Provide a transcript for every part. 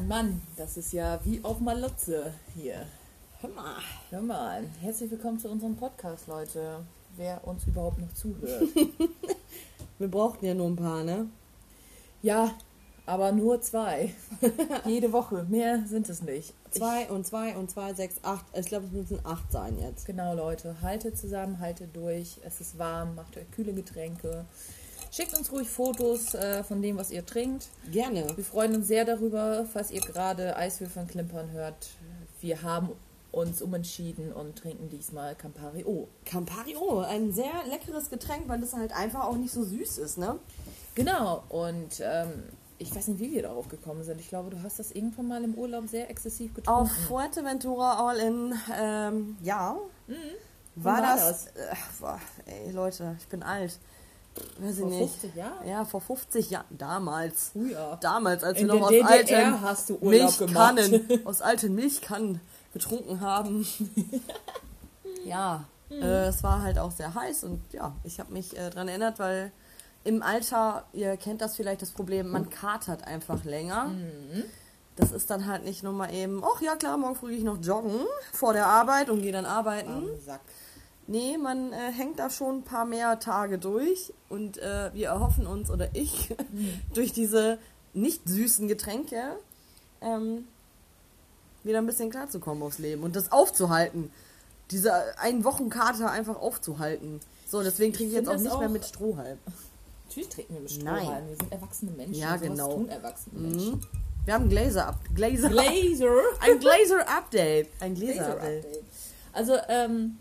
Mann, Mann, das ist ja wie auf Malotze hier. Hör mal. Hör mal, herzlich willkommen zu unserem Podcast, Leute. Wer uns überhaupt noch zuhört. Wir brauchten ja nur ein paar, ne? ja, aber nur zwei. Jede Woche, mehr sind es nicht. Zwei und zwei und zwei, sechs, acht. Ich glaube, es müssen acht sein jetzt. Genau, Leute, haltet zusammen, haltet durch. Es ist warm, macht euch kühle Getränke. Schickt uns ruhig Fotos äh, von dem, was ihr trinkt. Gerne. Wir freuen uns sehr darüber, falls ihr gerade Eiswürfeln klimpern hört. Wir haben uns umentschieden und trinken diesmal Campari O. Campari, oh, ein sehr leckeres Getränk, weil es halt einfach auch nicht so süß ist, ne? Genau, und ähm, ich weiß nicht, wie wir darauf gekommen sind. Ich glaube, du hast das irgendwann mal im Urlaub sehr exzessiv getrunken. Auf Fuerteventura All in, ähm, ja. War, war das? Äh, boah, ey, Leute, ich bin alt. Weiß ich Vor nicht. 50 Jahren? Ja, vor 50 Jahren. Damals. Früher. Damals, als In wir noch aus DDR alten Milchkannen, aus alten Milchkannen getrunken haben. ja, Mhm. äh, es war halt auch sehr heiß und ja, ich habe mich äh, dran erinnert, weil im Alter, ihr kennt das vielleicht, das Problem, man katert einfach länger. Mhm. Das ist dann halt nicht nur mal eben, ach ja klar, morgen früh gehe ich noch joggen vor der Arbeit und gehe dann arbeiten. Am Sack. Nee, man äh, hängt da schon ein paar mehr Tage durch und äh, wir erhoffen uns, oder ich, durch diese nicht süßen Getränke ähm, wieder ein bisschen klarzukommen aufs Leben und das aufzuhalten. Diese einen Wochenkater einfach aufzuhalten. So, deswegen trinke ich jetzt finde auch nicht mehr auch- mit Strohhalm. Natürlich trinken wir mit Nein. Strohhalm. Wir sind erwachsene Menschen. Ja, genau. tun erwachsene Menschen. Mhm. Wir haben Glaser ab. Glaser. Glazer. Ein Glaser-Update. Ein Glazer Glaser-Update. Update. Also, ähm,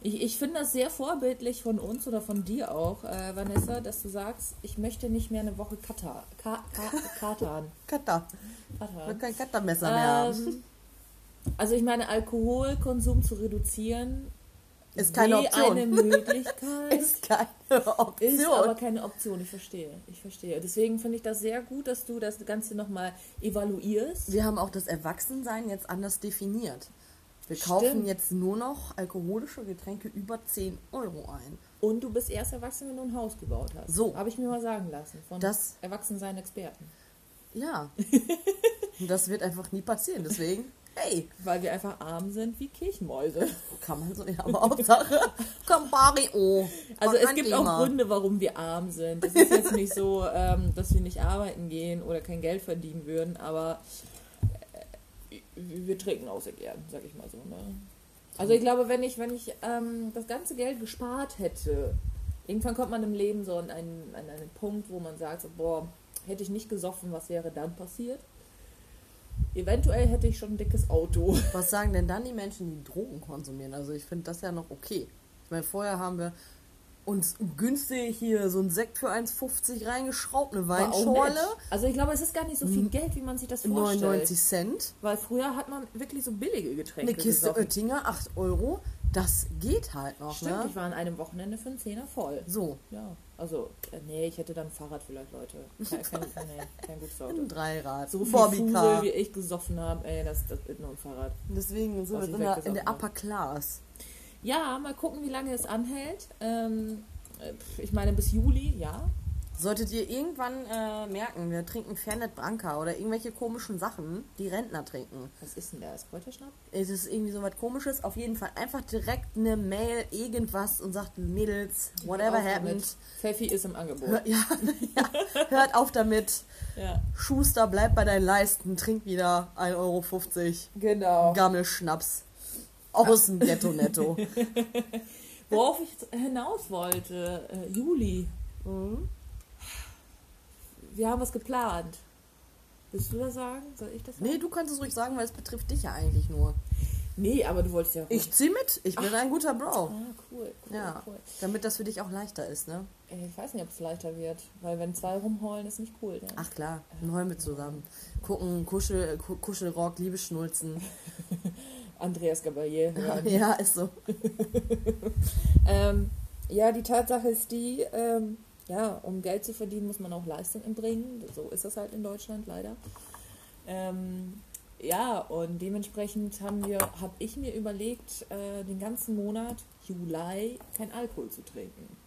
ich, ich finde das sehr vorbildlich von uns oder von dir auch, äh, Vanessa, dass du sagst, ich möchte nicht mehr eine Woche Katar, ka, ka, katern. Cutter. Ich will kein Cuttermesser mehr haben. Ähm, also ich meine, Alkoholkonsum zu reduzieren Ist keine Option. eine Möglichkeit. Ist keine Option. Ist aber keine Option, ich verstehe. Ich verstehe. Deswegen finde ich das sehr gut, dass du das Ganze nochmal evaluierst. Wir haben auch das Erwachsensein jetzt anders definiert. Wir kaufen Stimmt. jetzt nur noch alkoholische Getränke über 10 Euro ein. Und du bist erst erwachsen, wenn du ein Haus gebaut hast. So. Habe ich mir mal sagen lassen. Von Das- Erwachsensein-Experten. Ja. Und das wird einfach nie passieren. Deswegen, hey, Weil wir einfach arm sind wie Kirchenmäuse. kann man so, ja, aber Hauptsache Campari O. Also es gibt Klima. auch Gründe, warum wir arm sind. Es ist jetzt nicht so, ähm, dass wir nicht arbeiten gehen oder kein Geld verdienen würden, aber wir trinken auch sehr gern, sag ich mal so. Ne? Also ich glaube, wenn ich, wenn ich ähm, das ganze Geld gespart hätte, irgendwann kommt man im Leben so an einen, an einen Punkt, wo man sagt, so, boah, hätte ich nicht gesoffen, was wäre dann passiert? Eventuell hätte ich schon ein dickes Auto. Was sagen denn dann die Menschen, die Drogen konsumieren? Also ich finde das ja noch okay. Ich meine, vorher haben wir uns günstig hier so ein Sekt für 1,50 reingeschraubt, eine Weinschorle. Also ich glaube, es ist gar nicht so viel Geld, wie man sich das vorstellt. 99 Cent. Weil früher hat man wirklich so billige Getränke Eine Kiste gesoffen. Oettinger, 8 Euro. Das geht halt noch, Stimmt, ne? ich war an einem Wochenende für einen Zehner voll. So, Ja, also, äh, nee, ich hätte dann ein Fahrrad vielleicht, Leute. Kein, kein, nee, kein gutes Auto. ein Dreirad. So viel. Fusel, wie ich gesoffen habe, ey, das, das ist nur ein Fahrrad. Deswegen sind wir in der, in der hab. Upper Class. Ja, mal gucken, wie lange es anhält. Ähm, äh, ich meine, bis Juli, ja. Solltet ihr irgendwann äh, merken, wir trinken Fernet Branca oder irgendwelche komischen Sachen, die Rentner trinken. Was ist denn der? Kräuterschnapp? Es ist irgendwie so was komisches. Auf jeden Fall einfach direkt eine Mail, irgendwas und sagt, Mädels, whatever happened. Pfeffi ist im Angebot. Hör, ja, ja, hört auf damit. Ja, Schuster, bleib bei deinen Leisten, trink wieder 1,50 Euro. genau. Gammelschnaps. Aus dem Ghetto netto. Worauf ich hinaus wollte, äh, Juli. Mhm. Wir haben was geplant. Willst du das sagen? Soll ich das sagen? Nee, du kannst es ruhig sagen, weil es betrifft dich ja eigentlich nur. Nee, aber du wolltest ja auch. Ich zieh mit. Ich bin ein guter Bro. Ah, cool, cool, Ja, cool. damit das für dich auch leichter ist, ne? Ich weiß nicht, ob es leichter wird, weil wenn zwei rumheulen, ist nicht cool. Ne? Ach klar, dann heulen wir zusammen. Gucken, Kuschel, Ku- Kuschelrock, Liebesschnulzen. Andreas Gabalier hören. Ja, ist so. ähm, ja, die Tatsache ist die, ähm, ja, um Geld zu verdienen, muss man auch Leistung erbringen. So ist das halt in Deutschland leider. Ähm, ja, und dementsprechend haben wir, habe ich mir überlegt, äh, den ganzen Monat Juli kein Alkohol zu trinken.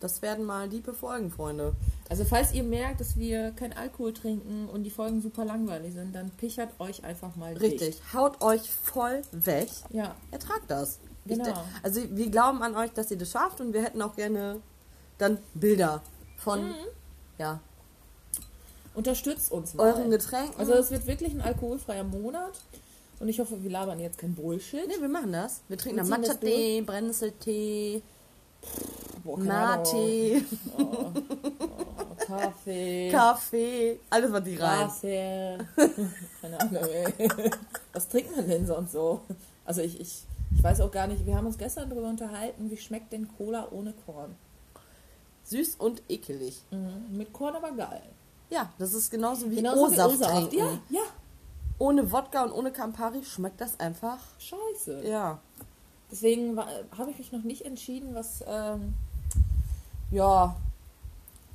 Das werden mal liebe Folgen, Freunde. Also falls ihr merkt, dass wir kein Alkohol trinken und die Folgen super langweilig sind, dann pichert euch einfach mal Richtig. Haut euch voll weg. Ja. Ertragt das. Genau. Ich, also wir glauben an euch, dass ihr das schafft und wir hätten auch gerne dann Bilder von Mhm. ja, Unterstützt uns mal. euren Getränken. Also es wird wirklich ein alkoholfreier Monat. Und ich hoffe, wir labern jetzt kein Bullshit. nee, wir machen das. Wir trinken dann Matcha-Tee, Brennnesseltee, Boah, keine Ahnung. Mate, Oh, Kaffee. Kaffee, alles was die rein. Wasser. Keine Ahnung, ey. Was trinkt man denn sonst so? Also ich, ich, ich weiß auch gar nicht, wir haben uns gestern darüber unterhalten, wie schmeckt denn Cola ohne Korn? Süß und ekelig. Mhm. Mit Korn aber geil. Ja, das ist genauso wie Genauso O-Saft wie O-Saft. trinken. Ja, ja. Ohne Wodka und ohne Campari schmeckt das einfach. Scheiße. Ja. Deswegen wa- habe ich mich noch nicht entschieden, was, ähm, ja,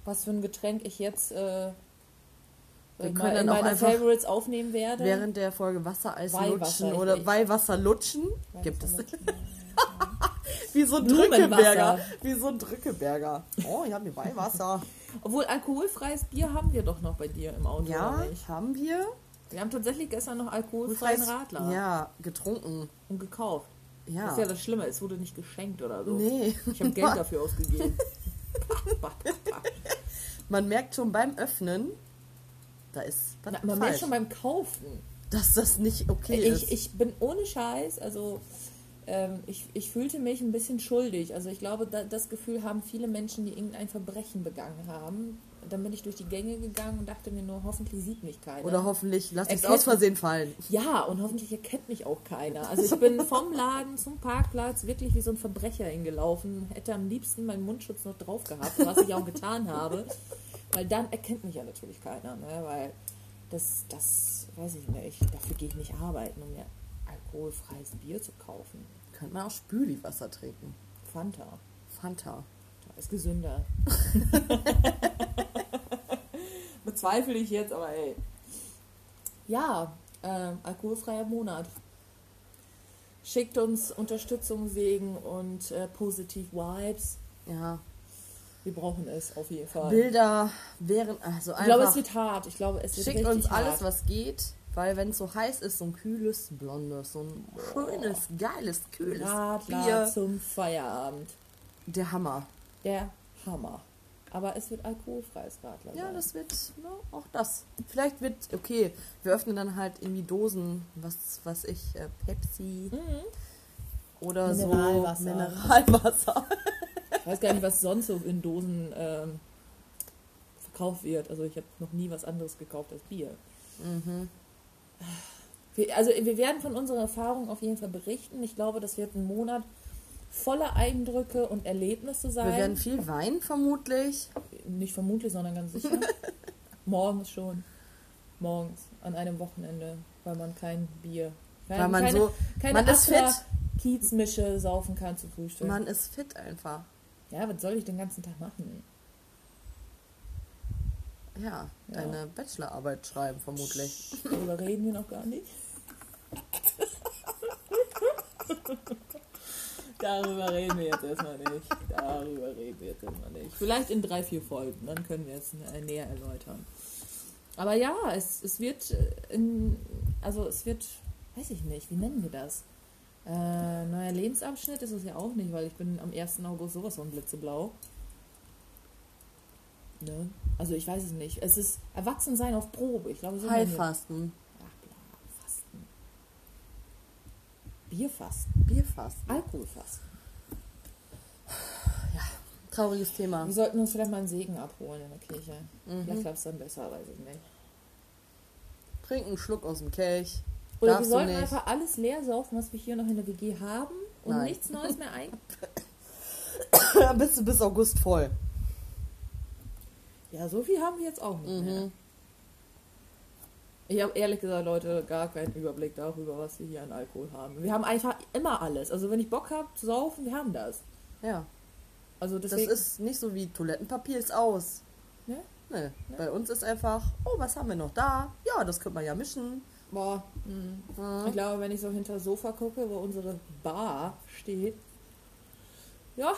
was für ein Getränk ich jetzt äh, Wir können dann auch einfach Favorites aufnehmen werde. Während der Folge Wassereis Weihwasser, lutschen oder Weihwasser lutschen Ja, gibt es. ist- Wie so ein. Drückeberger. Wie so ein Drückeberger. Oh, ich habe mir Weihwasser. Obwohl alkoholfreies Bier haben wir doch noch bei dir im Auto, Ja, haben wir. Wir haben tatsächlich gestern noch alkoholfreien Radler Ja, getrunken. und gekauft. Ja. Das ist ja das Schlimme, es wurde nicht geschenkt oder so. Nee. Ich habe Geld dafür ausgegeben. Man merkt schon beim Öffnen, da ist was Na, Man falsch. merkt schon beim Kaufen. dass das nicht okay ist. Ich, ich bin ohne Scheiß, also ähm, ich, ich fühlte mich ein bisschen schuldig. Also ich glaube, da, das Gefühl haben viele Menschen, die irgendein Verbrechen begangen haben. Dann bin ich durch die Gänge gegangen und dachte mir nur, hoffentlich sieht mich keiner. Oder hoffentlich lass es Erkennt- aus Versehen fallen. Ja, und hoffentlich erkennt mich auch keiner. Also ich bin vom Laden zum Parkplatz wirklich wie so ein Verbrecher hingelaufen. Hätte am liebsten meinen Mundschutz noch drauf gehabt, was ich auch getan habe. Weil dann erkennt mich ja natürlich keiner. Ne? Weil das, das weiß ich nicht. Dafür gehe ich nicht arbeiten, um mir alkoholfreies Bier zu kaufen. Könnte man auch Spüliwasser trinken. Fanta. Fanta. Ist gesünder. Bezweifle ich jetzt, aber ey. Ja, äh, alkoholfreier Monat. Schickt uns Unterstützung, Segen und äh, positiv Vibes. Ja. Wir brauchen es auf jeden Fall. Bilder wären also ich glaube, einfach. es wird hart. Ich glaube, es wird Schickt uns alles, hart. was geht, weil wenn es so heiß ist, so ein kühles, blondes, so ein schönes, geiles, kühles Radler Bier. zum Feierabend. Der Hammer. Der Hammer. Aber es wird alkoholfreies Radler Ja, sein. das wird ne, auch das. Vielleicht wird, okay, wir öffnen dann halt irgendwie Dosen, was was ich, äh, Pepsi Mhm. oder Mineralwasser. so Mineralwasser. Ich weiß gar nicht, was sonst so in Dosen ähm, verkauft wird. Also ich habe noch nie was anderes gekauft als Bier. Mhm. Wir, also wir werden von unserer Erfahrung auf jeden Fall berichten. Ich glaube, das wird ein Monat voller Eindrücke und Erlebnisse sein. Wir werden viel weinen, vermutlich. Nicht vermutlich, sondern ganz sicher. Morgens schon. Morgens, an einem Wochenende, weil man kein Bier, kein, Weil man keine, so, keine man ist fit. Kiezmische saufen kann zu Frühstück. man ist fit einfach. Ja, was soll ich den ganzen Tag machen? Ja, Ja. deine Bachelorarbeit schreiben, vermutlich. Darüber reden wir noch gar nicht. Darüber reden wir jetzt erstmal nicht. Darüber reden wir jetzt erstmal nicht. Vielleicht in drei, vier Folgen, dann können wir es äh, näher erläutern. Aber ja, es, es wird äh, in, also es wird, weiß ich nicht, wie nennen wir das? Äh, neuer Lebensabschnitt ist es ja auch nicht, weil ich bin am 1. August sowas von blitzeblau. Ne? Also ich weiß es nicht. Es ist Erwachsensein auf Probe. Ich glaube, so Heilfasten, Bierfasten. Bierfasten. Alkoholfasten. Trauriges Thema. Wir sollten uns vielleicht mal einen Segen abholen in der Kirche. Vielleicht Mhm. klappt es dann besser, weiß ich nicht. Trink einen Schluck aus dem Kelch. Oder Darfst wir sollten einfach alles leer saufen, was wir hier noch in der WG haben und Nein. nichts Neues mehr ein. bist du bis August voll. Ja, so viel haben wir jetzt auch nicht mehr. Mhm. Ich habe ehrlich gesagt, Leute, gar keinen Überblick darüber, was wir hier an Alkohol haben. Wir haben einfach immer alles. Also wenn ich Bock habe zu saufen, wir haben das. Ja, Also das deswegen, ist nicht so wie Toilettenpapier ist aus. Ne? Nee. Bei uns ist einfach, oh, was haben wir noch da? Ja, das könnte man ja mischen. boah, hm. Mhm. Ich glaube, wenn ich so hinter das Sofa gucke, wo unsere Bar steht, ja,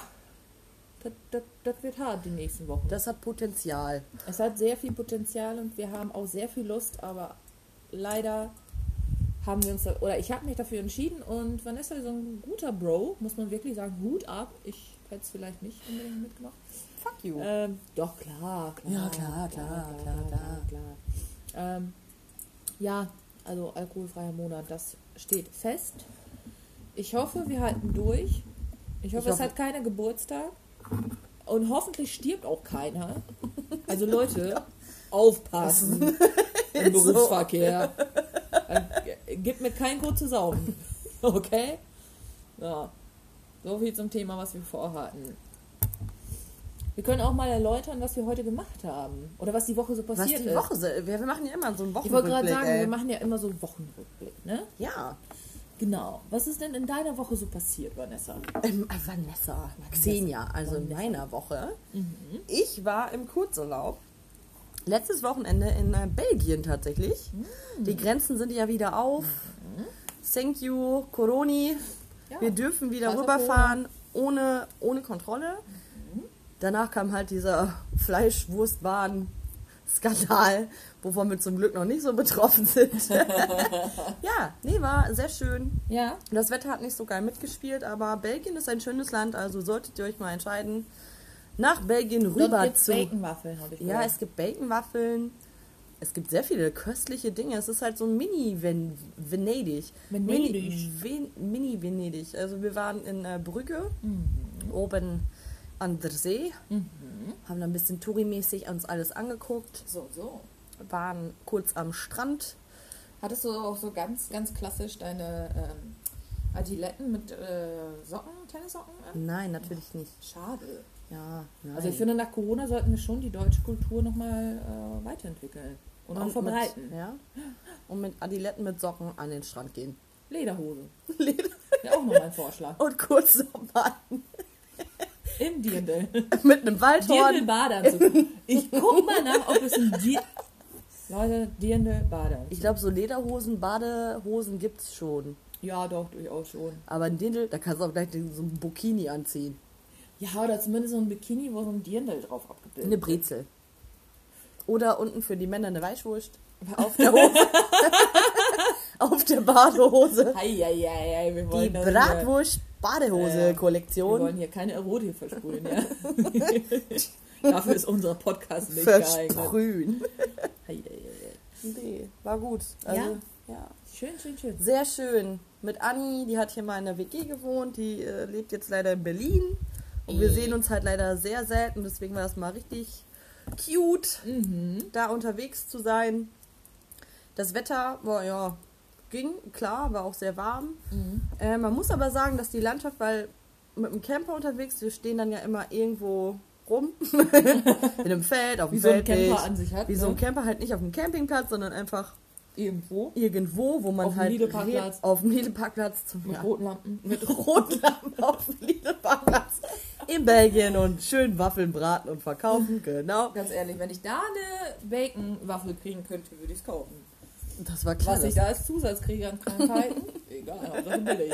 das, das, das wird hart die nächsten Wochen. Das hat Potenzial. es hat sehr viel Potenzial und wir haben auch sehr viel Lust, aber leider haben wir uns, da, oder ich habe mich dafür entschieden und Vanessa ist so ein guter Bro, muss man wirklich sagen, Hut ab. Ich hätte es vielleicht nicht unbedingt mitgemacht. Fuck you. Ähm, doch, klar, klar. Ja, klar, klar, klar, klar. klar. Ähm, ja, also alkoholfreier Monat, das steht fest. Ich hoffe, wir halten durch. Ich hoffe, Ich es hoffe- hat keiner Geburtstag. Und hoffentlich stirbt auch keiner. Also Leute, aufpassen im Ist. Berufsverkehr. Gib mir kein Grund zu saufen. Okay? Ja. So viel zum Thema, was wir vorhatten. Wir können auch mal erläutern, was wir heute gemacht haben. Oder was die Woche so Was passiert die ist. Woche, se- wir machen ja immer so einen Ich wollte gerade Wochenrückblick. sagen, ey. wir machen ja immer so einen Wochenrückblick, ne? Ja. Genau. Was ist denn in deiner Woche so passiert, Vanessa? Ähm, äh, Vanessa, Xenia, also in meiner Woche. Ich war im Kurzurlaub. Letztes Wochenende in äh, Belgien tatsächlich. Die Grenzen sind ja wieder auf. Thank you, Coroni. Ja. Wir dürfen wieder Scheiße rüberfahren ohne, ohne Kontrolle. Danach kam halt dieser Fleischwurstbahn-Skandal, wovon wir zum Glück noch nicht so betroffen sind. ja, nee, war sehr schön. Ja. Das Wetter hat nicht so geil mitgespielt, aber Belgien ist ein schönes Land, also solltet ihr euch mal entscheiden, nach Belgien Dort rüber gibt's zu. Baconwaffeln, habe ich Ja, gehört. es gibt Baconwaffeln. Es gibt sehr viele köstliche Dinge. Es ist halt so ein Mini-Venedig. Venedig. Mini- Ven- Mini-Venedig. Also wir waren in äh, Brügge, oben an der See, haben da ein bisschen Touri-mäßig uns alles angeguckt, So, so. waren kurz am Strand. Hattest du auch so ganz, ganz klassisch deine ähm, Adiletten mit äh, Socken, Tennissocken an? Nein, natürlich nicht. Schade. Ja, nein. Also ich finde, nach Corona sollten wir schon die deutsche Kultur nochmal äh, weiterentwickeln. Und, auch verbreiten. Mit, ja. Und mit Adiletten mit Socken an den Strand gehen. Lederhose. Leder- Ja, auch nochmal ein Vorschlag. Und kurz nochmal Im Dirndl. mit einem Waldhorn. Dirndl-Badeanzug. Ich guck mal nach, ob es ein Dir Leute, Dirndl-Badeanzug. Ich glaube, so Lederhosen, Badehosen gibt's schon. Ja, doch, durchaus schon. Aber ein Dirndl, da kannst du auch gleich so ein Bikini anziehen. Ja, oder zumindest so ein Bikini, wo so ein Dirndl drauf abgebildet Eine Brezel. Oder unten für die Männer eine Weichwurst. Auf der Hose. Auf der Badehose. Heieiei, wir Die wollen hier- Bratwurst-Badehose-Kollektion. Wir wollen hier keine Erotik versprühen, ja. Dafür ist unser Podcast nicht geeignet. Versprühen. Heieiei. Nee, war gut. Also, Ja? ja. Schön, schön, schön. Sehr schön. Mit Anni, die hat hier mal in der WG gewohnt, die äh, lebt jetzt leider in Berlin. Und wir sehen uns halt leider sehr selten, deswegen war das mal richtig cute, Mhm. da unterwegs zu sein. Das Wetter war ja ging, klar, war auch sehr warm. Mhm. Äh, man muss aber sagen, dass die Landschaft, weil mit dem Camper unterwegs, wir stehen dann ja immer irgendwo rum. in einem Feld, auf dem Wie so ein Feld. Camper an sich hat. Wie so ein ne? Camper halt nicht auf dem Campingplatz, sondern einfach Irgendwo. irgendwo, wo man Auf halt auf dem Lidl-Parkplatz Mit ja, roten Lampen. mit Rotlampen auf dem Lidl-Parkplatz in Belgien und schön Waffeln braten und verkaufen, genau. Ganz ehrlich, wenn ich da eine Bacon-Waffel kriegen könnte, würde ich es kaufen. Das war klar. Was ich da als Zusatz kriege an Krankheiten, egal, Hauptsache billig.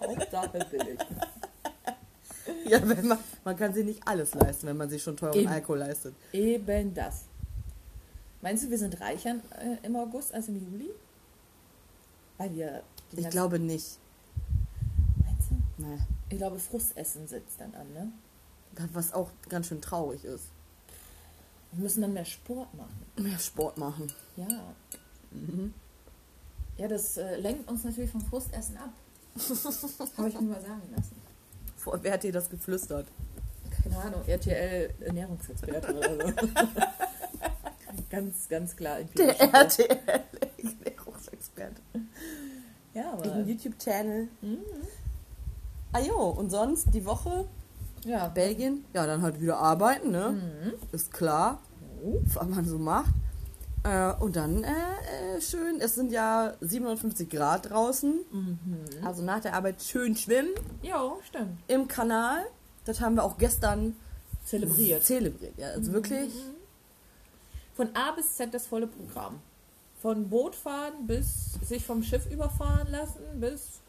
Hauptsache billig. ja, wenn man, man kann sich nicht alles leisten, wenn man sich schon teuren Eben. Alkohol leistet. Eben das. Meinst du, wir sind reicher äh, im August als im Juli? Weil wir. Ich glaube nicht. Nee. Ich glaube, Frustessen sitzt dann an, ne? Was auch ganz schön traurig ist. Wir müssen dann mehr Sport machen. Mehr Sport machen. Ja. Ja, das äh, lenkt uns natürlich vom Frustessen ab. Habe ich mir mal sagen lassen. Vor- Wer hat dir das geflüstert? Keine Ahnung, RTL Ernährungsexperte oder so. ganz, ganz klar. Der empirische- RTL-Ernährungsexperte. Ja, aber. Ein YouTube-Channel. Mhm. Ah jo, und sonst die Woche Ja, Belgien? Ja, dann halt wieder arbeiten, ne? Mhm. Ist klar, Oh. was man so macht. Äh, und dann äh, äh, schön, es sind ja 57 Grad draußen. Mhm. Also nach der Arbeit schön schwimmen Ja, stimmt. im Kanal. Das haben wir auch gestern Zelebriert. zelebriert. Ja, also wirklich. Von A bis Z das volle Programm. Von Bootfahren bis sich vom Schiff überfahren lassen, bis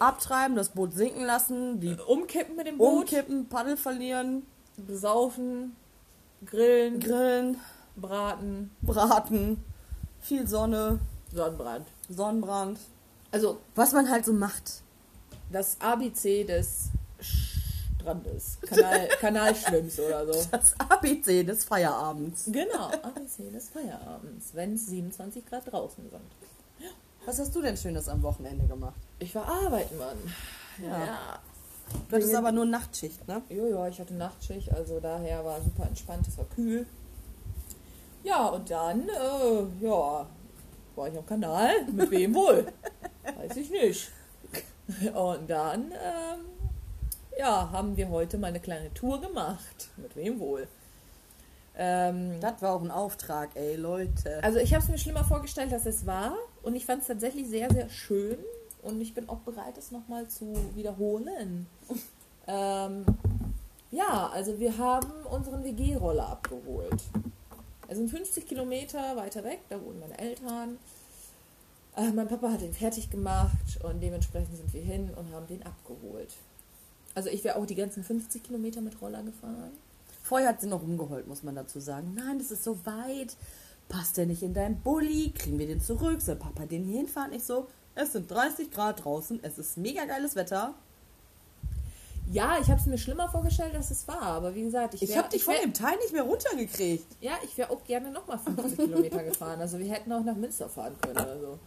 Abtreiben, das Boot sinken lassen, die umkippen mit dem Boot. umkippen, Paddel verlieren, besaufen, grillen, Grillen, braten, Braten, viel Sonne, Sonnenbrand. Sonnenbrand. Also Was man halt so macht. das ABC des Strandes. Kanal, Kanalschwimms oder so. Das ABC des Feierabends. Genau, ABC des Feierabends, wenn es 27 Grad draußen sind. Was hast du denn Schönes am Wochenende gemacht? Ich war arbeiten, Mann. Ja. ja. Du hattest aber nur Nachtschicht, ne? Jojo, ich hatte Nachtschicht, also daher war super entspannt, es war kühl. Ja, und dann, äh, ja, war ich am Kanal. Mit wem wohl? Weiß ich nicht. Und dann, ähm, ja, haben wir heute mal eine kleine Tour gemacht. Mit wem wohl? Ähm, Das war auch ein Auftrag, ey, Leute. also ich habe es mir schlimmer vorgestellt, als es war. Und ich fand es tatsächlich sehr, sehr schön. Und ich bin auch bereit, es nochmal zu wiederholen. ähm, ja, also wir haben unseren WG-Roller abgeholt. Es sind 50 Kilometer weiter weg, da wohnen meine Eltern. Äh, mein Papa hat den fertig gemacht und dementsprechend sind wir hin und haben den abgeholt. Also ich wäre auch die ganzen 50 Kilometer mit Roller gefahren. Vorher hat sie noch rumgeheult, muss man dazu sagen. Nein, das ist so weit. Passt der nicht in deinen Bulli? Kriegen wir den zurück? Soll Papa den hier hinfahren? Ich so, es sind 30 Grad draußen, es ist mega geiles Wetter. Ja, ich habe es mir schlimmer vorgestellt, als es war. Aber wie gesagt, ich, Ich wär- habe dich ich von wär- dem Teil nicht mehr runtergekriegt. Ja, ich wäre auch gerne nochmal 50 Kilometer gefahren. Also wir hätten auch nach Münster fahren können oder so.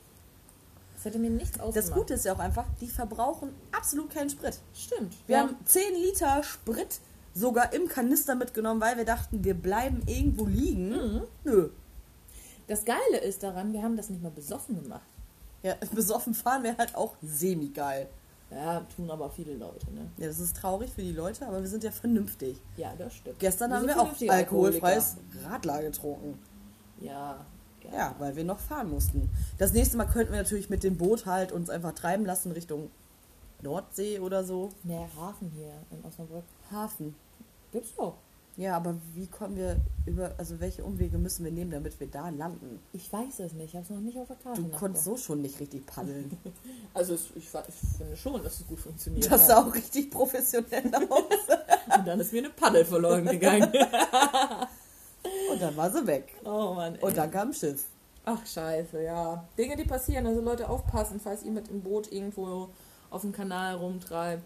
Das hätte mir nichts ausgemacht. Das Gute ist ja auch einfach, die verbrauchen absolut keinen Sprit. Stimmt. Wir ja. haben 10 Liter Sprit sogar im Kanister mitgenommen, weil wir dachten, wir bleiben irgendwo liegen. Mhm. Nö. Das Geile ist daran, wir haben das nicht mal besoffen gemacht. Ja, besoffen fahren wäre halt auch semi-geil. Ja, tun aber viele Leute, ne? Ja, das ist traurig für die Leute, aber wir sind ja vernünftig. Ja, das stimmt. Gestern Wir haben wir auch alkoholfreies Radler getrunken. Ja, ja. Ja, weil wir noch fahren mussten. Das nächste Mal könnten wir natürlich mit dem Boot halt uns einfach treiben lassen Richtung Nordsee oder so. Nee, Hafen hier in Osnabrück. Hafen. Gibt's doch. Ja, aber wie kommen wir über, also welche Umwege müssen wir nehmen, damit wir da landen? Ich weiß es nicht. Ich habe es noch nicht auf der Karte Du konntest so schon nicht richtig paddeln. Also ich, fa- ich finde schon, dass es gut funktioniert Das sah auch richtig professionell aus. Und dann ist mir eine Paddel verloren gegangen. Und dann war sie weg. oh Mann. Ey. Und dann kam ein Schiff. Ach scheiße, ja. Dinge, die passieren. Also Leute, aufpassen, falls ihr mit dem Boot irgendwo auf dem Kanal rumtreibt.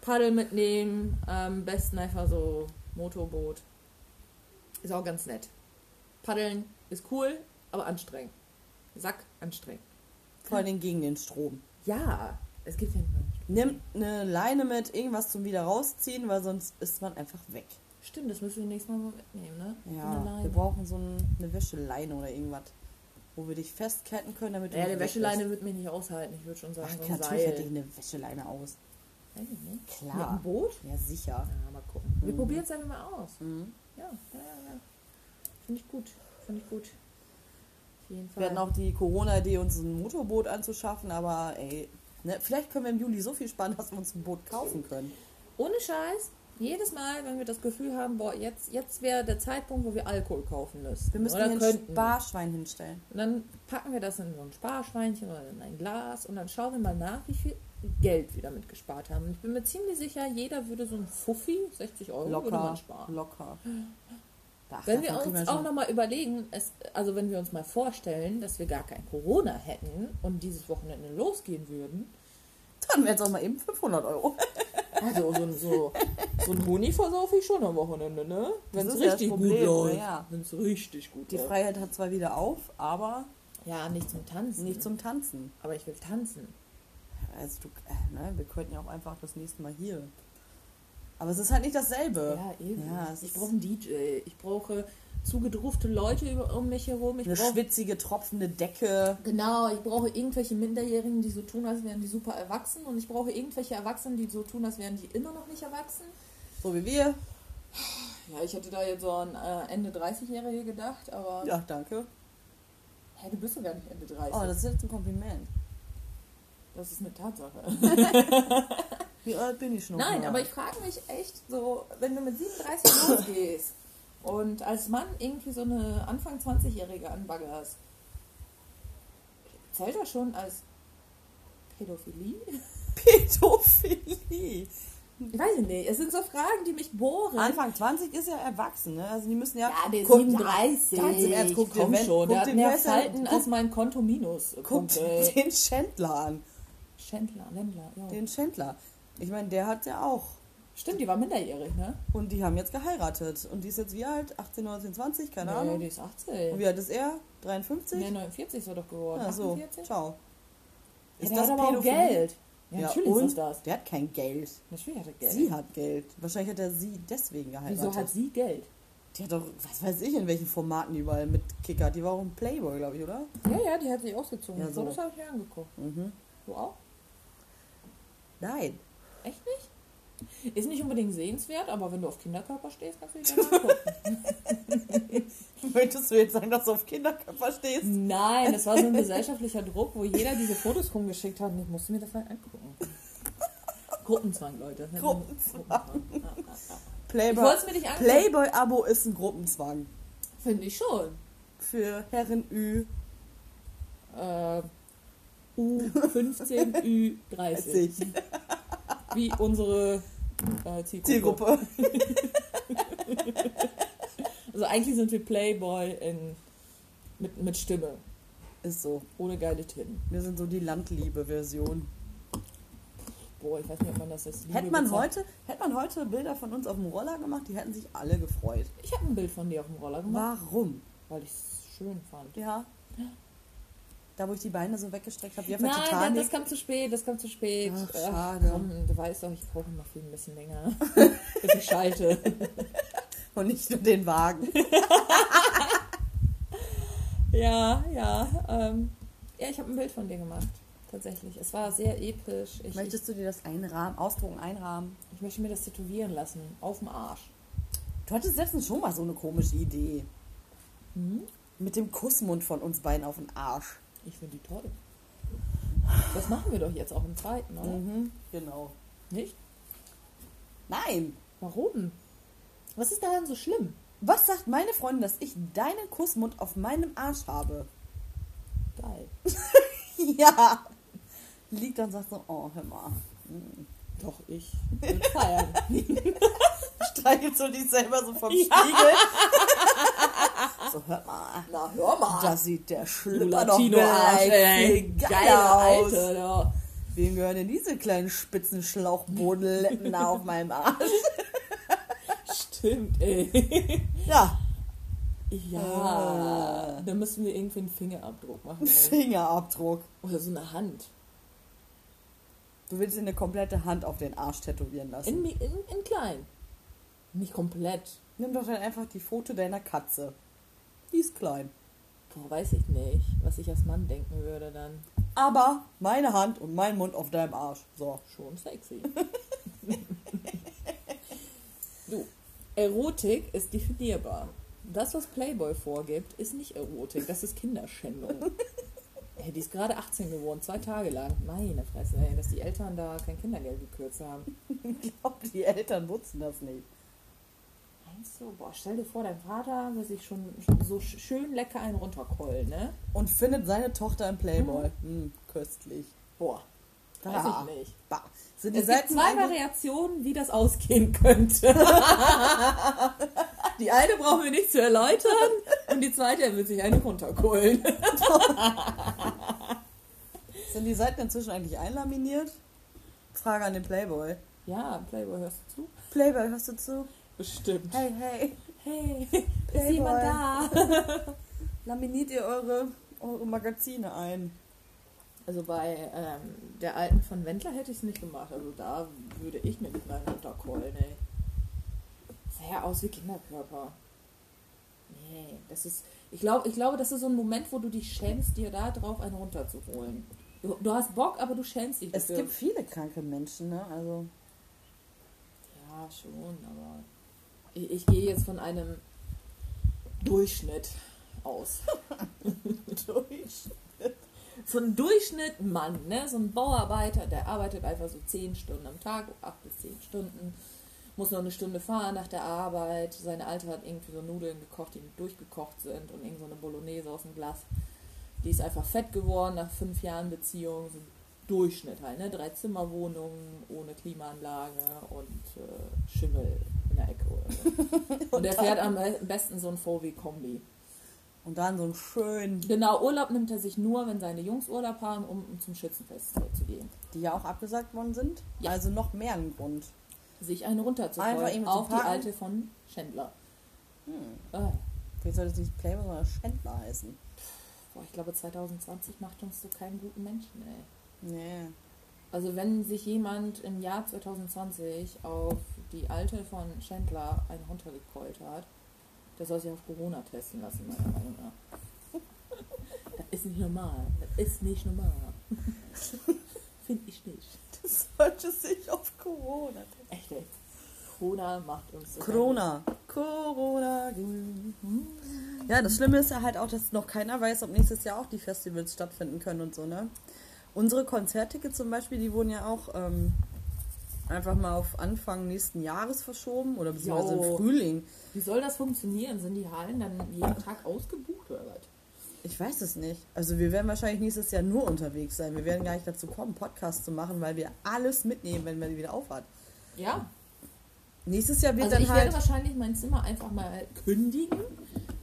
Paddel mitnehmen, am besten einfach so Motorboot. Ist auch ganz nett. Paddeln ist cool, aber anstrengend. Sack anstrengend. Vor allen Dingen gegen den Strom. Ja, es gibt ja nicht Nimm eine Leine mit, irgendwas zum wieder rausziehen, weil sonst ist man einfach weg. Stimmt, das müssen wir nächstes Mal mitnehmen, ne? Ja, Eine wir brauchen so ein, eine Wäscheleine oder irgendwas, wo wir dich festketten können, damit du Ja, weg Wäscheleine wird mich nicht aushalten. Ich würde schon sagen, Ach, so natürlich hätte ich Seil. eine Wäscheleine aus. Klar. Mit einem Boot? Ja, sicher. Ja, mal gucken. Wir Mhm. probieren es einfach mal aus. Mhm. Ja, ja, ja. ja. Finde ich gut. Finde ich gut. Auf jeden Fall. Wir hatten auch die Corona-Idee, uns ein Motorboot anzuschaffen, aber ey, ne, vielleicht können wir im Juli so viel sparen, dass wir uns ein Boot kaufen können. Ohne Scheiß, jedes Mal, wenn wir das Gefühl haben, boah, jetzt, jetzt wäre der Zeitpunkt, wo wir Alkohol kaufen müssen. Wir müssen ein könnten. Sparschwein hinstellen. Und dann packen wir das in so ein Sparschweinchen oder in ein Glas und dann schauen wir mal nach, wie viel Geld wir damit gespart haben. Ich bin mir ziemlich sicher, jeder würde so ein Fuffi, 60 Euro, würde man Locker, sparen. locker. Ach, Wenn wir uns schon- auch nochmal überlegen, es, also wenn wir uns mal vorstellen, dass wir gar kein Corona hätten und dieses Wochenende losgehen würden, Dann wären es auch mal eben 500 Euro. also so, ein- so, so ein Huni versaufe ich schon am Wochenende, ne? Wenn es ist ja richtig gut Problem, läuft. ja. Wenn es richtig gut Die läuft. Freiheit hat zwar wieder auf, aber Ja, nicht zum Tanzen. nicht zum Tanzen. Aber ich will tanzen. Also du, äh, ne, wir könnten ja auch einfach das nächste Mal hier. Aber es ist halt nicht dasselbe. Ja, eben. Ja, ich brauche einen DJ. Ich brauche zugedrufte Leute über, um mich herum. Ich Eine schwitzige, tropfende Decke. Genau, ich brauche irgendwelche Minderjährigen, die so tun, als wären die super erwachsen. Und ich brauche irgendwelche Erwachsenen, die so tun, als wären die immer noch nicht erwachsen. So wie wir. Ja, ich hätte da jetzt so an äh, Ende 30-Jährige gedacht, aber. Ja, danke. Hä, du bist doch gar nicht Ende 30. Oh, das ist jetzt ein Kompliment. Das ist eine Tatsache. Wie alt bin ich schon? Nein, mal? aber ich frage mich echt so, wenn du mit 37 losgehst und als Mann irgendwie so eine Anfang 20-Jährige anbaggerst, zählt das schon als Pädophilie? Pädophilie. Ich weiß nicht, es sind so Fragen, die mich bohren. Anfang 20 ist ja erwachsen, ne? Also die müssen ja. ja, der Guck- 37. Ganz im Ernst, guck Komm wenn- schon, guck der hat mehr Falten guck- als mein Konto minus. Kumpel. den Schändler an. Schändler, Ländler, ja. Den Schändler. Ich meine, der hat ja auch. Stimmt, die war minderjährig, ne? Und die haben jetzt geheiratet. Und die ist jetzt wie alt? 18, 19, 20? Keine nee, Ahnung. die ist Und 18. wie alt ist er? 53? Nee, 49 ist er doch geworden. ja, so. 48? Ciao. Ja, der hat aber auch? Geld. Ja, Ja, natürlich und ist das. der hat kein Geld. Natürlich hat er Geld. Sie hat Geld. Wahrscheinlich hat er sie deswegen geheiratet. Wieso hat sie Geld? Die hat doch, was weiß ich, in welchen Formaten die überall mitkickert. Die war auch ein Playboy, glaube ich, oder? Ja, ja, die hat sich ausgezogen. Ja, so. Das habe ich mir angeguckt. Mhm. Du auch? Nein. Echt nicht? Ist nicht unbedingt sehenswert, aber wenn du auf Kinderkörper stehst, kannst du dich gerne angucken. Möchtest du jetzt sagen, dass du auf Kinderkörper stehst? Nein, das war so ein gesellschaftlicher Druck, wo jeder diese Fotos rumgeschickt hat und ich musste mir das halt angucken. Gruppenzwang, Leute. Gruppenzwang. Ich Playboy. Playboy-Abo ist ein Gruppenzwang. Finde ich schon. Für Herren Ü. Äh, U15, Ü30. 30. Wie unsere äh, Zielgruppe. Zielgruppe. Also eigentlich sind wir Playboy in, mit, mit Stimme. Ist so. Ohne geile Titten. Wir sind so die Landliebe-Version. Boah, ich weiß nicht, ob man das jetzt Hätte man, heute, hätte man heute Bilder von uns auf dem Roller gemacht, die hätten sich alle gefreut. Ich habe ein Bild von dir auf dem Roller gemacht, Warum? weil ich es schön fand. Ja. Da, wo ich die Beine so weggestreckt habe, wie auf der Nein, das, Titanic. das kam zu spät, das kam zu spät. Ach, schade. komm, du weißt doch, ich brauche noch viel ein bisschen länger. bis ich schalte. Und nicht nur den Wagen. Ja, ja. Ähm, ja, ich habe ein Bild von dir gemacht. Tatsächlich. Es war sehr episch. Ich, Möchtest du dir das einrahmen, ausdrucken, einrahmen? ich möchte mir das tätowieren lassen. Auf dem Arsch. Du hattest letztens schon mal so eine komische Idee. Hm? Mit dem Kussmund von uns beiden auf den Arsch. Ich finde die toll. Das machen wir doch jetzt auch im zweiten, oder? Mhm, genau. Nicht? Nein. Warum? Was ist daran so schlimm? Was sagt meine Freundin, dass ich deinen Kussmund auf meinem Arsch habe? Geil. Ja. Liegt dann und sagt so, oh, hör mal. Hm. Doch, ich will feiern. Streichelt so dich selber so vom Ja. Spiegel. So, hör mal. Na, hör mal. Da sieht der doch Latino-Arsch, ey. geil, aus. Alter. Wem gehören denn diese kleinen spitzen Schlauchbodenletten da auf meinem Arsch? Stimmt, ey. Ja, Ja. Ah. Da müssen wir irgendwie einen Fingerabdruck machen. Ey. Fingerabdruck. Oder so eine Hand. Du willst dir eine komplette Hand auf den Arsch tätowieren lassen. In, in, in klein. Nicht komplett. Nimm doch dann einfach die Foto deiner Katze. Die ist klein. Boah, weiß ich nicht, was ich als Mann denken würde dann. Aber meine Hand und mein Mund auf deinem Arsch. So. Schon sexy. du, Erotik ist definierbar. Das, was Playboy vorgibt, ist nicht Erotik, das ist Kinderschändung. Ey, die ist gerade 18 geworden, zwei Tage lang. Meine Fresse, ey, dass die Eltern da kein Kindergeld gekürzt haben. Ich glaube, die Eltern nutzen das nicht. Du? Boah, stell dir vor, dein Vater will sich schon, schon so sch- schön lecker einen runterkeulen, ne? Und findet seine Tochter im Playboy. Hm, köstlich. Boah, weiß Ah. ich nicht. Bah. Sind Es gibt zwei Variationen, wie das ausgehen könnte. die eine brauchen wir nicht zu erläutern und die zweite, er wird sich eine runterkohlen. Sind die Seiten inzwischen eigentlich einlaminiert? Frage an den Playboy. Ja, Playboy, hörst du zu? Playboy, hörst du zu? Bestimmt. Hey, hey. Hey, ist jemand da? Laminiert ihr eure, eure Magazine ein? Also bei ähm, der alten von Wendler hätte ich es nicht gemacht. Also da würde ich mir nicht meinen runterkeulen, ey. Sah ja aus wie Kinderkörper. Nee, das ist. Ich glaube, ich glaube, das ist so ein Moment, wo du dich schämst, dir da drauf einen runterzuholen. Du, du hast Bock, aber du schämst dich Es dafür. gibt viele kranke Menschen, ne? Also. Ja, schon, aber ich, ich gehe jetzt von einem Durchschnitt aus. Durch. So ein Durchschnitt Mann, ne? so ein Bauarbeiter, der arbeitet einfach so 10 Stunden am Tag, 8 bis 10 Stunden, muss noch eine Stunde fahren nach der Arbeit. Seine Alte hat irgendwie so Nudeln gekocht, die nicht durchgekocht sind und irgend so eine Bolognese aus dem Glas. Die ist einfach fett geworden nach fünf Jahren Beziehung, so Durchschnitt halt, ne? Drei Zimmerwohnungen ohne Klimaanlage und äh, Schimmel in der Ecke oder so. Und er fährt am besten so ein VW-Kombi. Und dann so ein schön. Genau, Urlaub nimmt er sich nur, wenn seine Jungs Urlaub haben, um, um zum Schützenfest zu gehen. Die ja auch abgesagt worden sind. Ja. Also noch mehr ein Grund. Sich einen Einfach runterzuholen eben auf zu die alte von Schändler. Hm. Ah, Vielleicht sollte es nicht Playboy, sondern Schändler heißen. boah, ich glaube 2020 macht uns so keinen guten Menschen, ey. Nee. Also wenn sich jemand im Jahr 2020 auf die alte von Schändler einen runtergekeult hat, der soll sich auf Corona testen lassen, meiner Meinung nach. Das ist nicht normal. Das ist nicht normal. Finde ich nicht. Das sollte sich auf Corona. Echt, ey. Corona macht uns so Corona. Corona. Ja, das Schlimme ist ja halt auch, dass noch keiner weiß, ob nächstes Jahr auch die Festivals stattfinden können und so, ne? Unsere Konzerttickets zum Beispiel, die wurden ja auch ähm, einfach mal auf Anfang nächsten Jahres verschoben oder beziehungsweise im Frühling. Wie soll das funktionieren? Sind die Hallen dann jeden Tag ausgebucht oder was? Ich weiß es nicht. Also wir werden wahrscheinlich nächstes Jahr nur unterwegs sein. Wir werden gar nicht dazu kommen, Podcasts zu machen, weil wir alles mitnehmen, wenn wir die wieder aufhat. Ja. Nächstes Jahr wird Also ich dann werde halt. wahrscheinlich mein Zimmer einfach mal kündigen,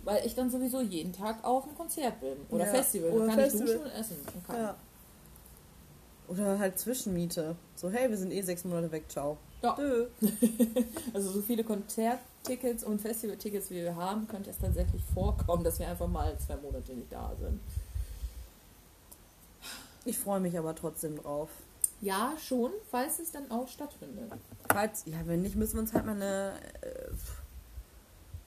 weil ich dann sowieso jeden Tag auf ein Konzert bin. Oder Ja, Festival. oder kann Festival. ich duschen und essen. Und kann. Ja. Oder halt Zwischenmiete. So, hey, wir sind eh sechs Monate weg, ciao. Ja. Also so viele Konzerttickets und Festivaltickets, wie wir haben, könnte es tatsächlich vorkommen, dass wir einfach mal zwei Monate nicht da sind. Ich freue mich aber trotzdem drauf. Ja, schon, falls es dann auch stattfindet. Falls, ja, wenn nicht, müssen wir uns halt mal eine äh,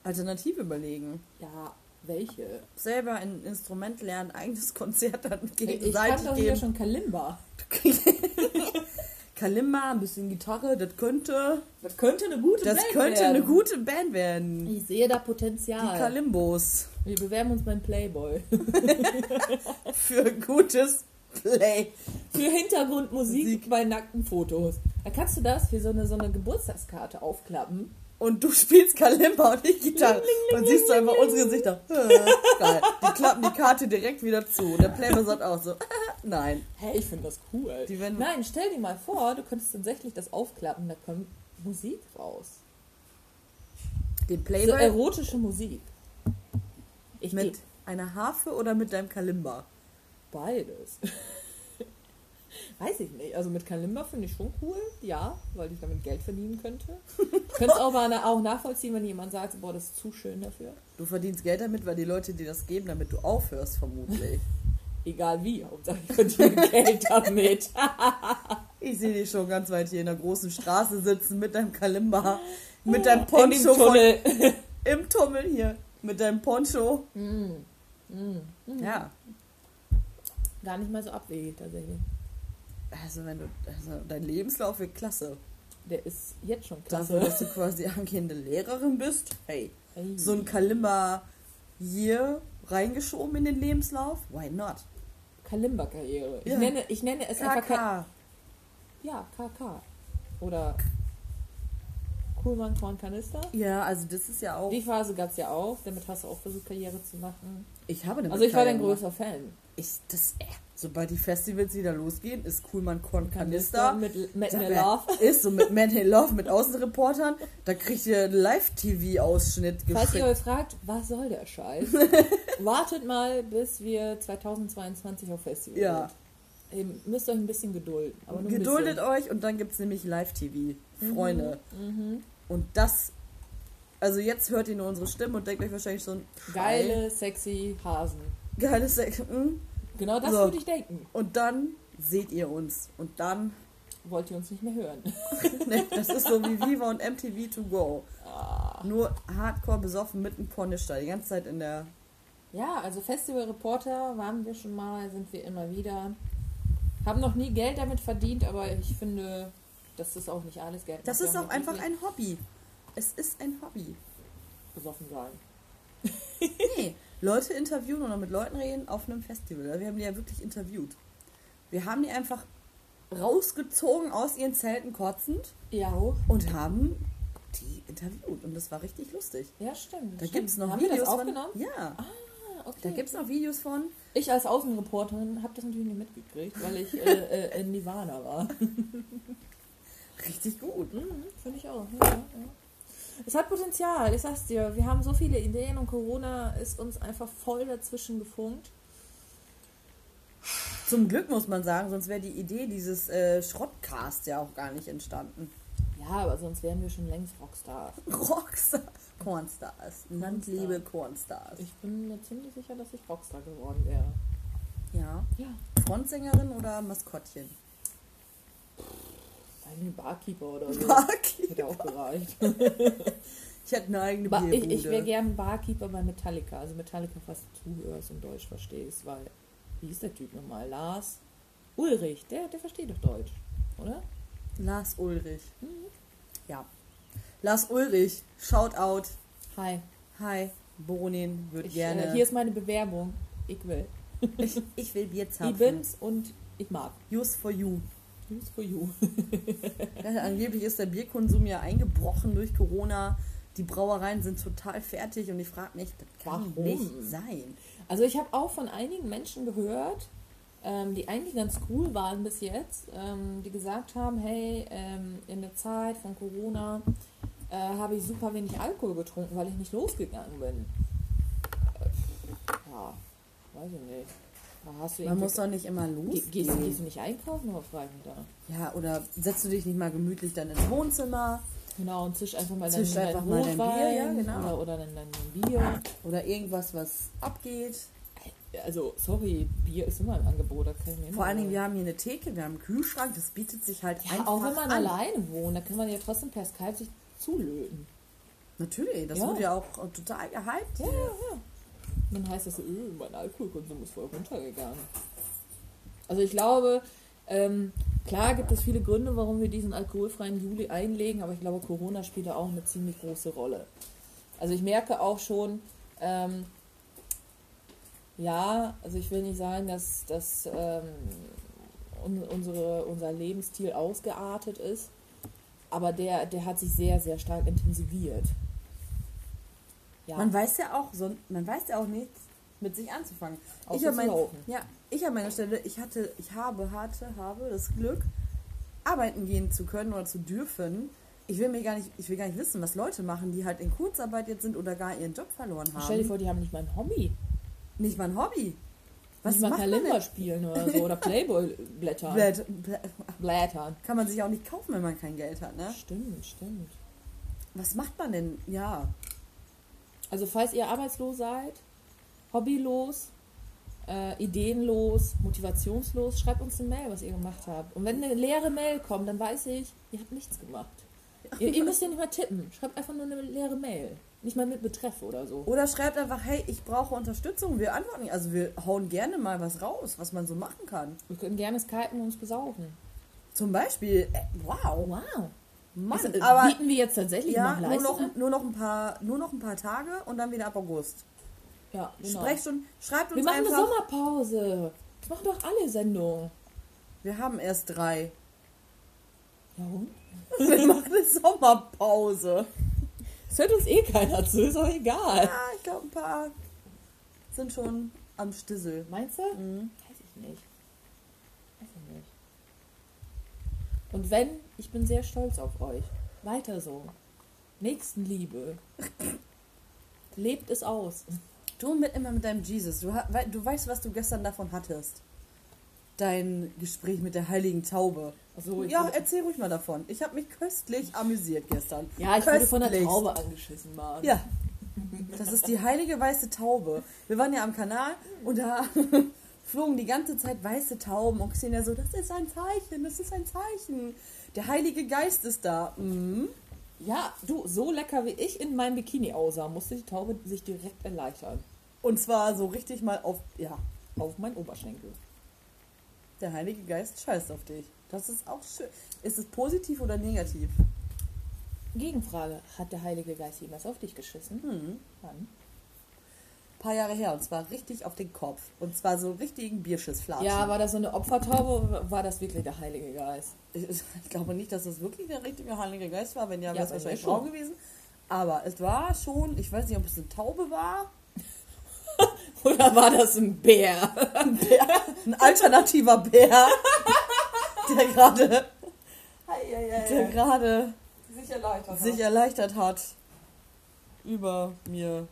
Alternative überlegen. Ja, welche? Selber ein Instrument lernen, eigenes Konzert dann Ich kann gegenseitig doch hier geben. schon Kalimba. Kalimba, ein bisschen Gitarre, das könnte, Das könnte eine gute das Band könnte werden. eine gute Band werden. Ich sehe da Die Potenzial. Kalimbos wir bewerben uns beim Playboy. für gutes Play. Für Hintergrundmusik Musik. bei nackten Fotos. Da kannst du das für so eine, so eine Geburtstagskarte aufklappen. Und du spielst Kalimba und ich Gitarre. und siehst du einfach unsere Gesichter. Geil. Die klappen die Karte direkt wieder zu. Und der Playboy sagt auch so, nein. Hey, ich finde das cool. Nein, stell dir mal vor, du könntest tatsächlich das aufklappen, da kommt Musik raus. Den So Playboy erotische Musik. Ich mit einer Harfe oder mit deinem Kalimba? beides. Weiß ich nicht. Also mit Kalimba finde ich schon cool, ja, weil ich damit Geld verdienen könnte. Ich könnte es auch, mal na- auch nachvollziehen, wenn jemand sagt, boah, das ist zu schön dafür. Du verdienst Geld damit, weil die Leute dir das geben, damit du aufhörst, vermutlich. Egal wie, Hauptsache ich verdiene Geld damit. Ich sehe dich schon ganz weit hier in der großen Straße sitzen mit deinem Kalimba, mit In deinem Poncho von, im Tunnel hier, mit deinem Poncho. Mm, mm, mm. Ja, Gar nicht mal so abwegig tatsächlich. Also wenn du, also dein Lebenslauf wird klasse. Der ist jetzt schon Dafür, dass klasse. du quasi angehende Lehrerin bist, hey, Ey. so ein Kalimba hier reingeschoben in den Lebenslauf, why not? Kalimba-Karriere. Ich, Ja. nenne, ich nenne es einfach Ka KK. Ja, KK. Oder Kuhlmann Korn Kanister. Ja, also das ist ja auch. Die Phase gab es ja auch. Damit hast du auch versucht, Karriere zu machen. Ich habe damit Also ich war dein größter Fan. Ich, das, äh, sobald die Festivals wieder losgehen, ist Coolmann Korn Kanister mit Matt Love. Ist so mit in Love, mit Außenreportern. Da kriegt ihr einen Live-TV-Ausschnitt Falls ihr geschickt. euch fragt, was soll der Scheiß? Wartet mal, bis wir 2022 auf Festival Ja. sind. Ihr müsst euch ein bisschen gedulden. Geduldet bisschen. euch und dann gibt es nämlich Live-TV. Freunde. Mhm. Und das. Also jetzt hört ihr nur unsere Stimme und denkt euch wahrscheinlich so ein Geile, sexy Hasen. geiles Sex. hm? Genau das So. würde ich denken. Und dann seht ihr uns. Und dann. Wollt ihr uns nicht mehr hören? Ne, das ist so wie Viva und MTV to go. Ah. Nur hardcore besoffen mit einem Pornisch da. Die ganze Zeit in der. Ja, also Festival-Reporter waren wir schon mal, sind wir immer wieder. Haben noch nie Geld damit verdient, aber ich finde, das ist auch nicht alles Geld. Das ist auch einfach ein Hobby. Es ist ein Hobby. besoffen sein. Nee, Leute interviewen oder mit Leuten reden auf einem Festival. Also Wir haben die ja wirklich interviewt. Wir haben die einfach rausgezogen aus ihren Zelten kotzend Ja, und haben die interviewt. Und das war richtig lustig. ja stimmt. Da gibt es noch Haben Videos. wir das von- aufgenommen? Ja. Ah, okay. Da gibt es noch Videos von. Ich als Außenreporterin habe das natürlich nicht mitgekriegt, weil ich äh, äh, in Nirvana war. Richtig gut. Mhm, Finde ich auch. Ja, ja. Es hat Potenzial, ich sag's dir. Wir haben so viele Ideen und Corona ist uns einfach voll dazwischen gefunkt. Zum Glück muss man sagen, sonst wäre die Idee dieses äh, Schrottcast ja auch gar nicht entstanden. Ja, aber sonst wären wir schon längst Rockstars. Rockstar. Cornstars. Landliebe Cornstars. Ich bin mir ziemlich sicher, dass ich Rockstar geworden wäre. Ja. Ja. Frontsängerin oder Maskottchen? Ein Barkeeper oder so. Barkeeper. Hätte auch gereicht. Ich hätte eine eigene Ba ich Bierbude. ich wäre gern Barkeeper bei Metallica. Also Metallica, falls du zuhörst und Deutsch verstehst, weil, wie ist der Typ nochmal? Lars Ulrich, der, der versteht doch Deutsch, oder? Lars Ulrich. Ja. Lars Ulrich, Shoutout. Hi. Hi, Bonin wird Ich, gerne. äh, hier ist meine Bewerbung. Ich will. ich, ich will Bier Ich zapfen. bin's und ich mag. Just for you. News for you. Ja, angeblich ist der Bierkonsum ja eingebrochen durch Corona. Die Brauereien sind total fertig und ich frage mich, das kann Warum? nicht sein. Also ich habe auch von einigen Menschen gehört, ähm, die eigentlich ganz cool waren bis jetzt, ähm, die gesagt haben, hey, ähm, in der Zeit von Corona äh, habe ich super wenig Alkohol getrunken, weil ich nicht losgegangen bin. Äh, ja, weiß ich nicht. Man muss doch nicht immer Ge- losgehen. gehst, du- gehst du nicht einkaufen mich da? Ja, oder setzt du dich nicht mal gemütlich dann ins Wohnzimmer Genau, und zisch einfach mal Zisch dein, einfach dein mal dein Bier, ja, genau. oder, oder dein, dein Bier. oder irgendwas, was abgeht. Also, sorry, Bier ist immer im Angebot. Vor allen Dingen, wir haben hier eine Theke, wir haben einen Kühlschrank, das bietet sich halt Ja, einfach auch wenn man an. alleine wohnt, da kann man ja trotzdem per Skype sich zulöten. Natürlich, das Ja. wird ja auch total gehypt. Ja, ja, ja. Dann heißt das öh, mein Alkoholkonsum ist voll runtergegangen. Also ich glaube, ähm, klar gibt es viele Gründe, warum wir diesen alkoholfreien Juli einlegen, aber ich glaube, Corona spielt da auch eine ziemlich große Rolle. Also ich merke auch schon, ähm, ja, also ich will nicht sagen, dass, dass ähm, un unsere, unser Lebensstil ausgeartet ist, aber der, der hat sich sehr, sehr stark intensiviert. Ja. Man weiß ja auch, so, man weiß ja auch nichts mit sich anzufangen. Außer ich habe zu mein, ja, ich an meiner Stelle, ich hatte, ich habe, hatte, habe das Glück, arbeiten gehen zu können oder zu dürfen. Ich will mir gar nicht, ich will gar nicht wissen, was Leute machen, die halt in Kurzarbeit jetzt sind oder gar ihren Job verloren haben. Stell dir vor, die haben nicht mal ein Hobby. Nicht mal ein Hobby. Was nicht mal macht man Kalender spielen oder so. Oder Playboy blättern. Blät, blät, Blättern. kann man sich auch nicht kaufen, wenn man kein Geld hat, ne? Stimmt, stimmt. Was macht man denn? Ja, Also falls ihr arbeitslos seid, hobbylos, äh, ideenlos, motivationslos, schreibt uns eine Mail, was ihr gemacht habt. Und wenn eine leere Mail kommt, dann weiß ich, ihr habt nichts gemacht. Ihr, ihr müsst ja nicht mal tippen. Schreibt einfach nur eine leere Mail. Nicht mal mit Betreff oder so. Oder schreibt einfach, hey, ich brauche Unterstützung. Wir antworten. Also wir hauen gerne mal was raus, was man so machen kann. Wir können gerne skypen und uns besaufen. Zum Beispiel, äh, wow, Wow. Mann, Ist, aber bieten wir jetzt tatsächlich ja, noch nur noch, nur, noch ein paar, nur noch ein paar Tage und dann wieder ab August. Ja, genau. Sprechstunden, schreibt uns Wir machen einfach. eine Sommerpause. Das machen doch alle Sendungen. Wir haben erst drei. Und? Wir machen eine Sommerpause. Das hört uns eh keiner zu, ist doch egal. Ja, ich glaube, ein paar sind schon am Stissel. Meinst du? Mhm. Weiß ich nicht. Weiß ich nicht. Und wenn, ich bin sehr stolz auf euch. Weiter so. Nächstenliebe. Lebt es aus. Du mit immer mit deinem Jesus. Du, du weißt, was du gestern davon hattest. Dein Gespräch mit der heiligen Taube. Ich Ja, wurde- erzähl ruhig mal davon. Ich habe mich köstlich amüsiert gestern. ja, ich wurde von der. Taube angeschissen, Mann. Ja. Das ist die heilige weiße Taube. Wir waren ja am Kanal und da flogen die ganze Zeit weiße Tauben und Xenia so, das ist ein Zeichen, das ist ein Zeichen. Der Heilige Geist ist da. Mhm. Ja, du, so lecker wie ich in meinem Bikini aussah, musste die Taube sich direkt erleichtern. Und zwar so richtig mal auf, ja, Auf meinen Oberschenkel. der Heilige Geist scheißt auf dich. Das ist auch schön. Ist es positiv oder negativ? Gegenfrage, hat der Heilige Geist jemals auf dich geschissen? Hm. Wann? Ein paar Jahre her und zwar richtig auf den Kopf. Und zwar so richtigen Bierschissflatschen. Ja, war das so eine Opfertaube oder war das wirklich der Heilige Geist? Ich, ich glaube nicht, dass es wirklich der richtige Heilige Geist war, wenn ja, Ja, wäre es wahrscheinlich schon. Frau gewesen. Aber es war schon, ich weiß nicht, ob es eine Taube war. Oder war das ein Bär? Ein alternativer Bär, der gerade der gerade Sich erleichtert. sich erleichtert hat über mir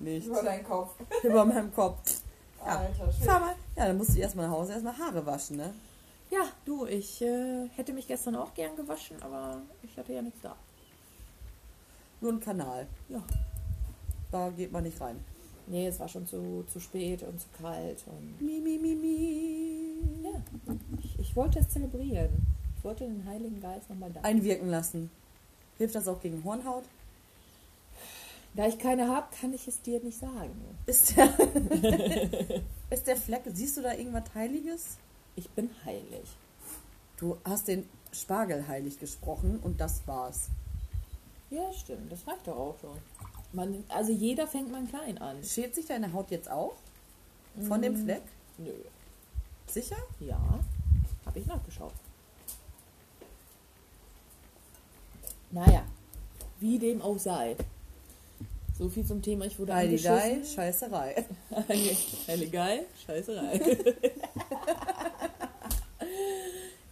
nicht. Über deinen Kopf. Über meinem Kopf. Ja. Alter, shit. Fahr mal. Ja, dann musst du erstmal nach Hause erstmal Haare waschen, ne? Ja, du, ich äh, hätte mich gestern auch gern gewaschen, aber ich hatte ja nichts da. Nur ein Kanal. Ja. Da geht man nicht rein. Nee, es war schon zu, zu spät und zu kalt. Und Mi, mi, mi, mi. ja, ich, ich wollte es zelebrieren. Ich wollte den Heiligen Geist nochmal da. Einwirken lassen. Hilft das auch gegen Hornhaut? Da ich keine habe, kann ich es dir nicht sagen. Ist der, ist der Fleck, siehst du da irgendwas Heiliges? Ich bin heilig. Du hast den Spargel heilig gesprochen und das war's. Ja, stimmt. Das reicht doch auch schon. Man, also jeder fängt mal klein an. Schält sich deine Haut jetzt auch? Von dem Fleck? Nö. Sicher? Ja, habe ich nachgeschaut. Naja, wie dem auch sei. So viel zum Thema, ich wurde Heiligei. Scheißerei. Heiligeil, Scheißerei.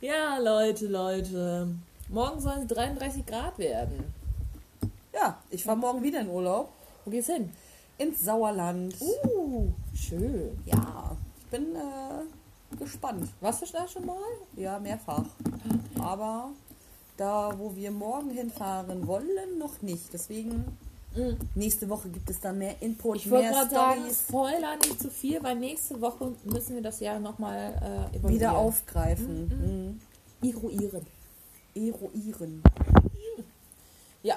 ja, Leute, Leute. Morgen sollen es 33 Grad werden. Ja, ich fahre morgen wieder in Urlaub. Wo geht's hin? Ins Sauerland. Uh, schön. Ja, ich bin äh, gespannt. Warst du da schon mal? Ja, mehrfach. Aber da, wo wir morgen hinfahren wollen, noch nicht. Deswegen, nächste Woche gibt es dann mehr Input, Mhm. Ich wollte mehr gerade sagen, Stories. Spoiler nicht zu viel, weil nächste Woche müssen wir das ja nochmal äh, evaluieren. Wieder aufgreifen. Mhm. Eruieren. Eruieren. Ja.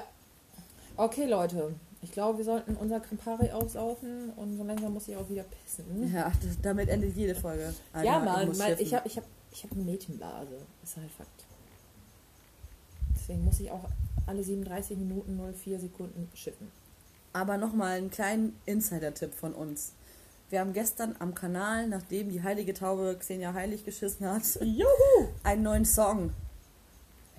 Okay, Leute. Ich glaube, wir sollten unser Campari aussaufen und so langsam muss ich auch wieder pissen. Ja, das, damit endet jede Folge. ja, Einer Mann, schiffen. ich habe ich hab, ich hab eine Mädchenblase. Ist halt Fakt. Deswegen muss ich auch alle 37 Minuten 04 Sekunden schiffen. Aber nochmal einen kleinen Insider-Tipp von uns. Wir haben gestern am Kanal, nachdem die heilige Taube Xenia Heilig geschissen hat, Juhu! einen neuen Song.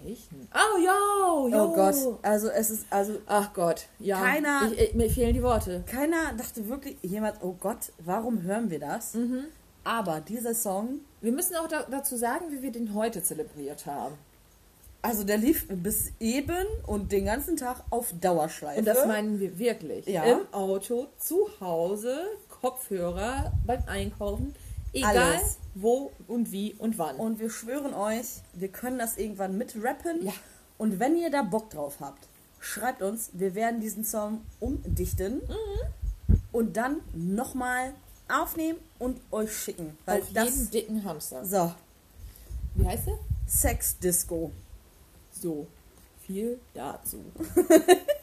Welchen? Oh, yo, yo. Oh Gott, also es ist, also Ach Gott, ja. Keiner- Ich, ich, mir fehlen die Worte. keiner dachte wirklich, jemand, oh Gott, warum hören wir das? Mhm. Aber dieser Song, Wir müssen auch da, dazu sagen, wie wir den heute zelebriert haben. Also der lief bis eben und den ganzen Tag auf Dauerschleife. Und das meinen wir wirklich. Ja. Im Auto, zu Hause, Kopfhörer, beim Einkaufen, egal Alles. wo und wie und wann. Und wir schwören euch, wir können das irgendwann mitrappen. Ja. Und wenn ihr da Bock drauf habt, schreibt uns, wir werden diesen Song umdichten Mhm. und dann nochmal aufnehmen und euch schicken. Weil Auf das. jeden dicken Hamster. So, Wie heißt der? Sex Disco. So, viel dazu.